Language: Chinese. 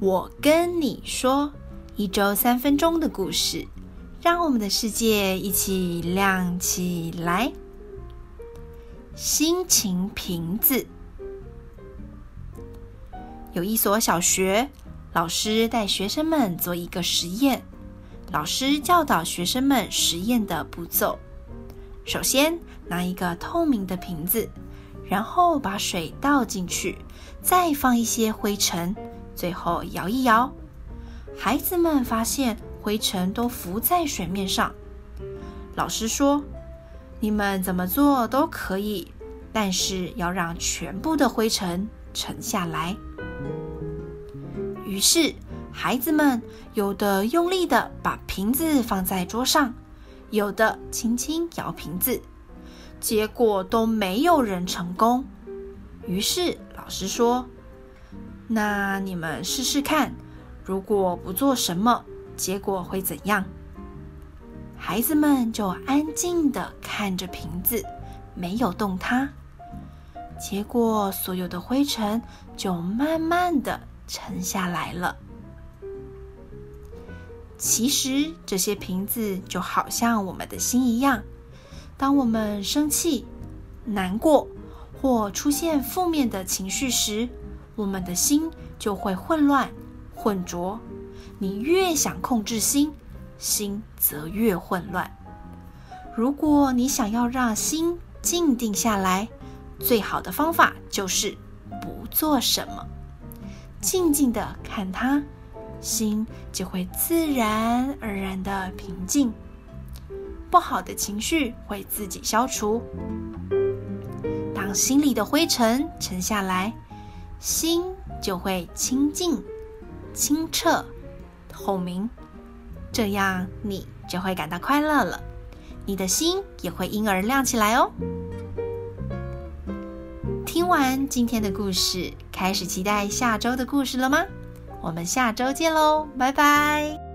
我跟你说，一周三分钟的故事，让我们的世界一起亮起来。心情瓶子。有一所小学，老师带学生们做一个实验。老师教导学生们实验的步骤：首先拿一个透明的瓶子，然后把水倒进去，再放一些灰尘。最后摇一摇，孩子们发现灰尘都浮在水面上。老师说：“你们怎么做都可以，但是要让全部的灰尘沉下来。”于是，孩子们有的用力地把瓶子放在桌上，有的轻轻摇瓶子，结果都没有人成功。于是，老师说。那你们试试看，如果不做什么，结果会怎样？孩子们就安静地看着瓶子，没有动它。结果所有的灰尘就慢慢地沉下来了。其实这些瓶子就好像我们的心一样，当我们生气、难过或出现负面的情绪时，我们的心就会混乱、混浊。你越想控制心，心则越混乱。如果你想要让心静定下来，最好的方法就是不做什么，静静地看它，心就会自然而然的平静，不好的情绪会自己消除。当心里的灰尘沉下来，心就会清净、清澈、透明，这样你就会感到快乐了，你的心也会因而亮起来哦。听完今天的故事，开始期待下周的故事了吗？我们下周见喽，拜拜。